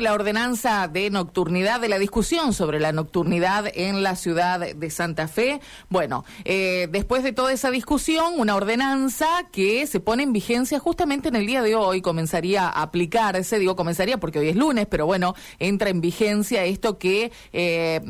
la ordenanza de nocturnidad, de la discusión sobre la nocturnidad en la ciudad de Santa Fe. Bueno, eh, después de toda esa discusión, una ordenanza que se pone en vigencia justamente en el día de hoy, comenzaría a aplicarse, digo comenzaría porque hoy es lunes, pero bueno, entra en vigencia esto que, eh,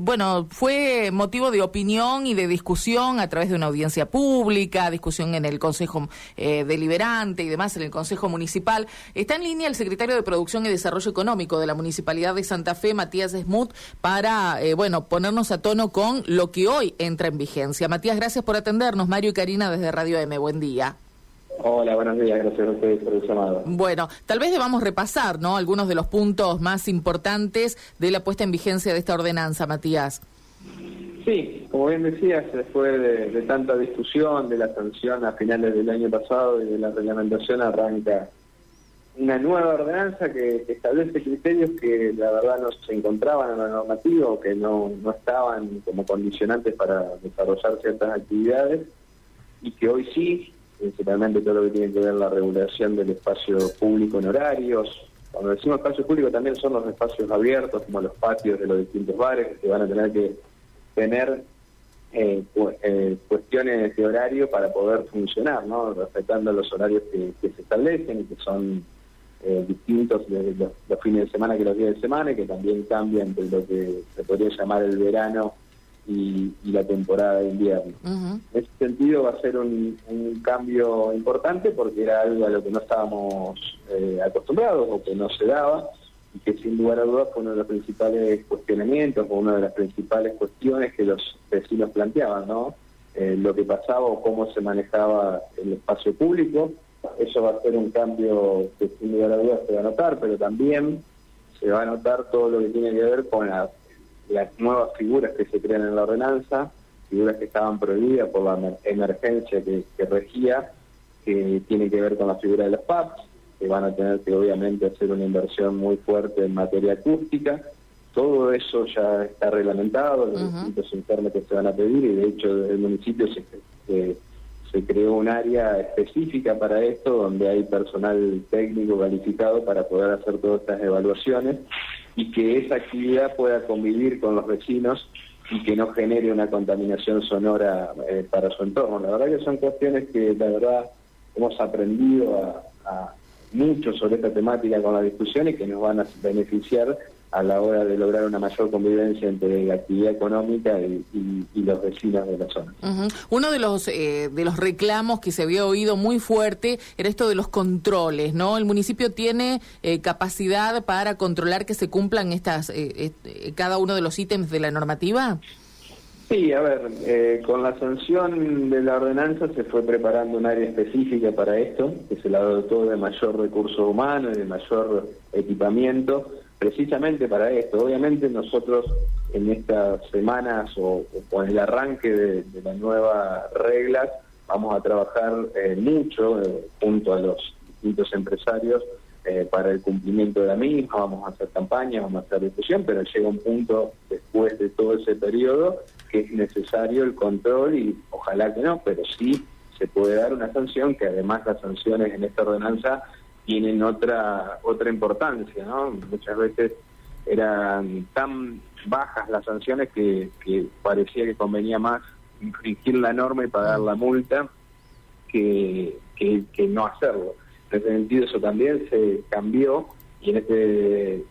bueno, fue motivo de opinión y de discusión a través de una audiencia pública, discusión en el Consejo eh, Deliberante y demás, en el Consejo Municipal. Está en línea el secretario de Producción y Desarrollo Económico de la Municipalidad de Santa Fe, Matías Smuth, para, eh, bueno, ponernos a tono con lo que hoy entra en vigencia. Matías, gracias por atendernos. Mario y Karina desde Radio M, buen día. Hola, buenos días, gracias a ustedes por el llamado. Bueno, tal vez debamos repasar, ¿no? Algunos de los puntos más importantes de la puesta en vigencia de esta ordenanza, Matías. Sí, como bien decías, después de, de tanta discusión de la sanción a finales del año pasado y de la reglamentación arranca una nueva ordenanza que, establece criterios que la verdad no se encontraban en la normativa o que no, no estaban como condicionantes para desarrollar ciertas actividades y que hoy sí, principalmente todo lo que tiene que ver la regulación del espacio público en horarios. Cuando decimos espacio público también son los espacios abiertos como los patios de los distintos bares que van a tener que tener eh, eh, cuestiones de horario para poder funcionar, ¿no? respetando los horarios que, se establecen que son eh, distintos de los, fines de semana que los días de semana y que también cambian de lo que se podría llamar el verano y, la temporada de invierno. En ese sentido va a ser un, cambio importante porque era algo a lo que no estábamos eh, acostumbrados o que no se daba y que sin lugar a dudas fue uno de los principales cuestionamientos o una de las principales cuestiones que los vecinos planteaban, ¿no? Eh, lo que pasaba o cómo se manejaba el espacio público eso va a ser un cambio que sin lugar a dudas se va a notar, pero también se va a notar todo lo que tiene que ver con las, nuevas figuras que se crean en la ordenanza, figuras que estaban prohibidas por la emergencia que, regía, que tiene que ver con la figura de los PAPs, que van a tener que obviamente hacer una inversión muy fuerte en materia acústica. Todo eso ya está reglamentado, los distintos informes que se van a pedir y de hecho el municipio se, se creó un área específica para esto, donde hay personal técnico calificado para poder hacer todas estas evaluaciones y que esa actividad pueda convivir con los vecinos y que no genere una contaminación sonora eh, para su entorno. La verdad que son cuestiones que la verdad hemos aprendido a mucho sobre esta temática con la discusión y que nos van a beneficiar a la hora de lograr una mayor convivencia entre la actividad económica y, los vecinos de la zona. Uno de los eh, de los reclamos que se había oído muy fuerte era esto de los controles, ¿no? El municipio tiene eh, capacidad para controlar que se cumplan estas eh, cada uno de los ítems de la normativa. Sí, a ver, con la sanción de la ordenanza se fue preparando un área específica para esto, que se la dotó de mayor recurso humano y de mayor equipamiento precisamente para esto. Obviamente nosotros en estas semanas o, con el arranque de, las nuevas reglas vamos a trabajar eh, mucho eh, junto a los distintos empresarios eh, para el cumplimiento de la misma, vamos a hacer campañas, vamos a hacer discusión, pero llega un punto después de todo ese periodo que es necesario el control y ojalá que no, pero sí se puede dar una sanción, que además las sanciones en esta ordenanza tienen otra otra importancia, ¿no? Muchas veces eran tan bajas las sanciones que, parecía que convenía más infringir la norma y pagar la multa que, que, no hacerlo. En ese sentido eso también se cambió y en este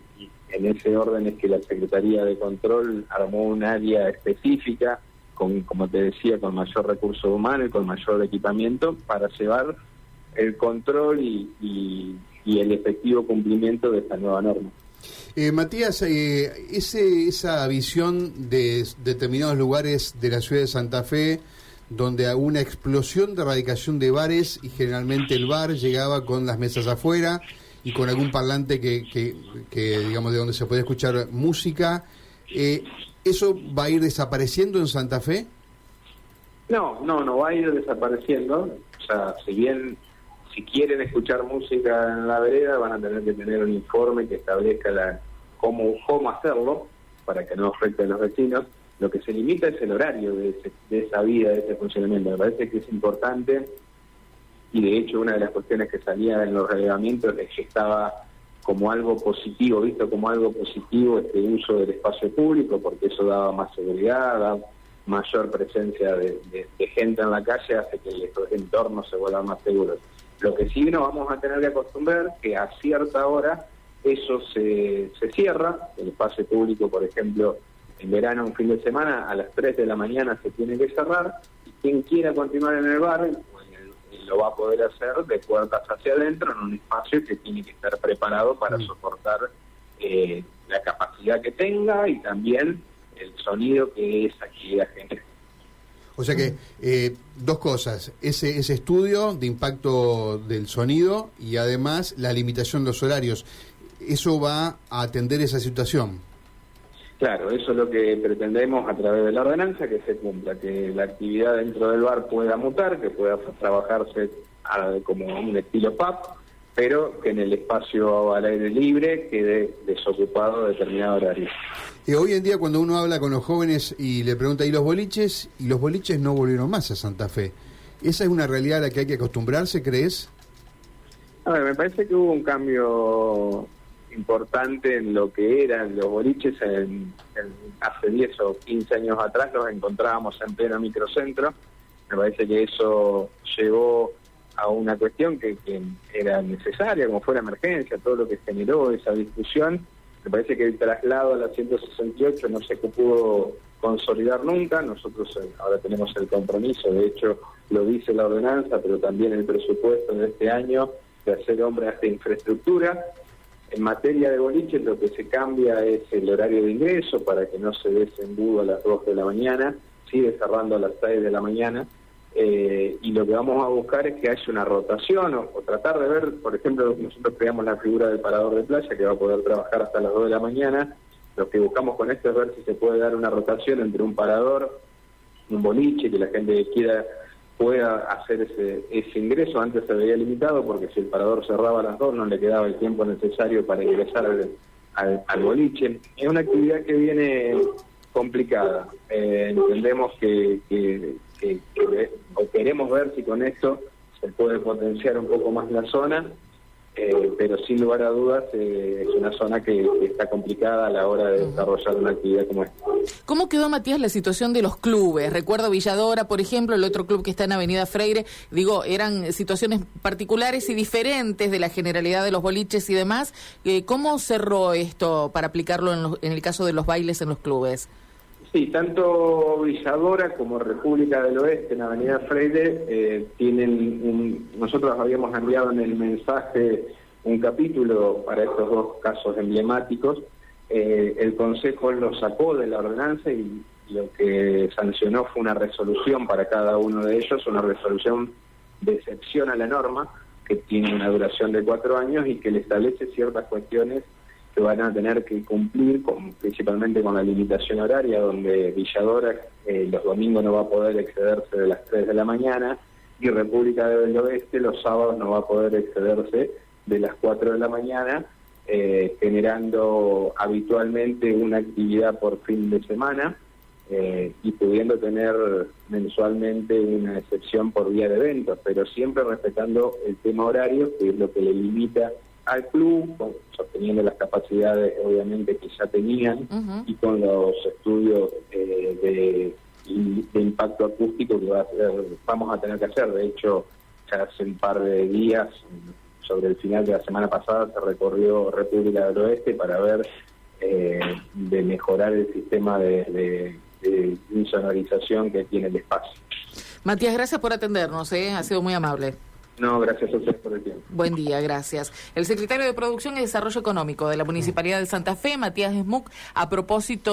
en ese orden es que la Secretaría de Control armó un área específica con, como te decía, con mayor recurso humano y con mayor equipamiento para llevar el control y, el efectivo cumplimiento de esta nueva norma. Eh, Matías, eh, ese, esa visión de determinados lugares de la ciudad de Santa Fe, donde hubo una explosión de erradicación de bares y generalmente el bar llegaba con las mesas afuera y con algún parlante que, que, digamos, de donde se puede escuchar música, eh, ¿eso va a ir desapareciendo en Santa Fe? No, no, no va a ir desapareciendo. O sea, si bien si quieren escuchar música en la vereda van a tener que tener un informe que establezca la cómo, hacerlo para que no afecte a los vecinos. Lo que se limita es el horario de, esa vida, de ese funcionamiento. Me parece que es importante y de hecho una de las cuestiones que salía en los relevamientos es que estaba como algo positivo, visto como algo positivo este uso del espacio público, porque eso daba más seguridad, da mayor presencia de, gente en la calle, hace que el entorno se vuelva más seguro. Lo que sí nos vamos a tener que acostumbrar que a cierta hora eso se, se cierra, el espacio público, por ejemplo, en verano, un fin de semana, a las 3 de la mañana se tiene que cerrar, y quien quiera continuar en el bar, lo va a poder hacer de puertas hacia adentro en un espacio que tiene que estar preparado para mm. soportar eh, la capacidad que tenga y también el sonido que esa actividad genera. O sea que eh, dos cosas, ese, ese estudio de impacto del sonido y además la limitación de los horarios, ¿eso va a atender esa situación? Claro, eso es lo que pretendemos a través de la ordenanza, que se cumpla, que la actividad dentro del bar pueda mutar, que pueda trabajarse como un estilo pub, pero que en el espacio al aire libre quede desocupado determinado horario. Y hoy en día cuando uno habla con los jóvenes y le pregunta, ¿y los boliches? Y los boliches no volvieron más a Santa Fe. ¿Esa es una realidad a la que hay que acostumbrarse, crees? A ver, me parece que hubo un cambio importante en lo que eran los boliches en, hace 10 o 15 años atrás los encontrábamos en pleno microcentro me parece que eso llevó a una cuestión que, era necesaria como fue la emergencia todo lo que generó esa discusión. Me parece que el traslado a la 168 no se pudo consolidar nunca. Nosotros eh, ahora tenemos el compromiso de hecho lo dice la ordenanza pero también el presupuesto de este año de hacer hombre a esta infraestructura. En materia de boliches lo que se cambia es el horario de ingreso para que no se desembudo a las 2 de la mañana, sigue cerrando a las 6 de la mañana. Eh, y lo que vamos a buscar es que haya una rotación o, tratar de ver, por ejemplo, nosotros creamos la figura del parador de playa que va a poder trabajar hasta las 2 de la mañana. Lo que buscamos con esto es ver si se puede dar una rotación entre un parador, un boliche, que la gente quiera pueda hacer ese, ese ingreso. Antes se veía limitado porque si el parador cerraba a las dos no le quedaba el tiempo necesario para ingresar al, boliche. Es una actividad que viene complicada. Eh, entendemos que, que, o queremos ver si con esto se puede potenciar un poco más la zona eh, pero sin lugar a dudas eh, es una zona que, está complicada a la hora de desarrollar una actividad como esta. ¿Cómo quedó, Matías, la situación de los clubes? Recuerdo Villadora, por ejemplo, el otro club que está en Avenida Freire, digo, eran situaciones particulares y diferentes de la generalidad de los boliches y demás. Eh, ¿Cómo cerró esto para aplicarlo en, en el caso de los bailes en los clubes? Sí, tanto Villadora como República del Oeste en Avenida Freire eh, tienen un, nosotros habíamos enviado en el mensaje un capítulo para estos dos casos emblemáticos. Eh, el Consejo lo sacó de la ordenanza y lo que sancionó fue una resolución para cada uno de ellos, una resolución de excepción a la norma que tiene una duración de cuatro años y que le establece ciertas cuestiones que van a tener que cumplir con, principalmente con la limitación horaria, donde Villadora eh, los domingos no va a poder excederse de las 3 de la mañana y República del Oeste los sábados no va a poder excederse de las 4 de la mañana, eh, generando habitualmente una actividad por fin de semana eh, y pudiendo tener mensualmente una excepción por día de eventos, pero siempre respetando el tema horario, que es lo que le limita al club, sosteniendo las capacidades obviamente que ya tenían y con los estudios eh, de, impacto acústico que vamos a tener que hacer. De hecho, ya hace un par de días, sobre el final de la semana pasada, se recorrió República del Oeste para ver eh, de mejorar el sistema de, insonorización que tiene el espacio. Matías, gracias por atendernos, ¿eh? ha sido muy amable. No, gracias a usted por el tiempo. Buen día, gracias. El secretario de Producción y Desarrollo Económico de la Municipalidad de Santa Fe, Matías Smuck, a propósito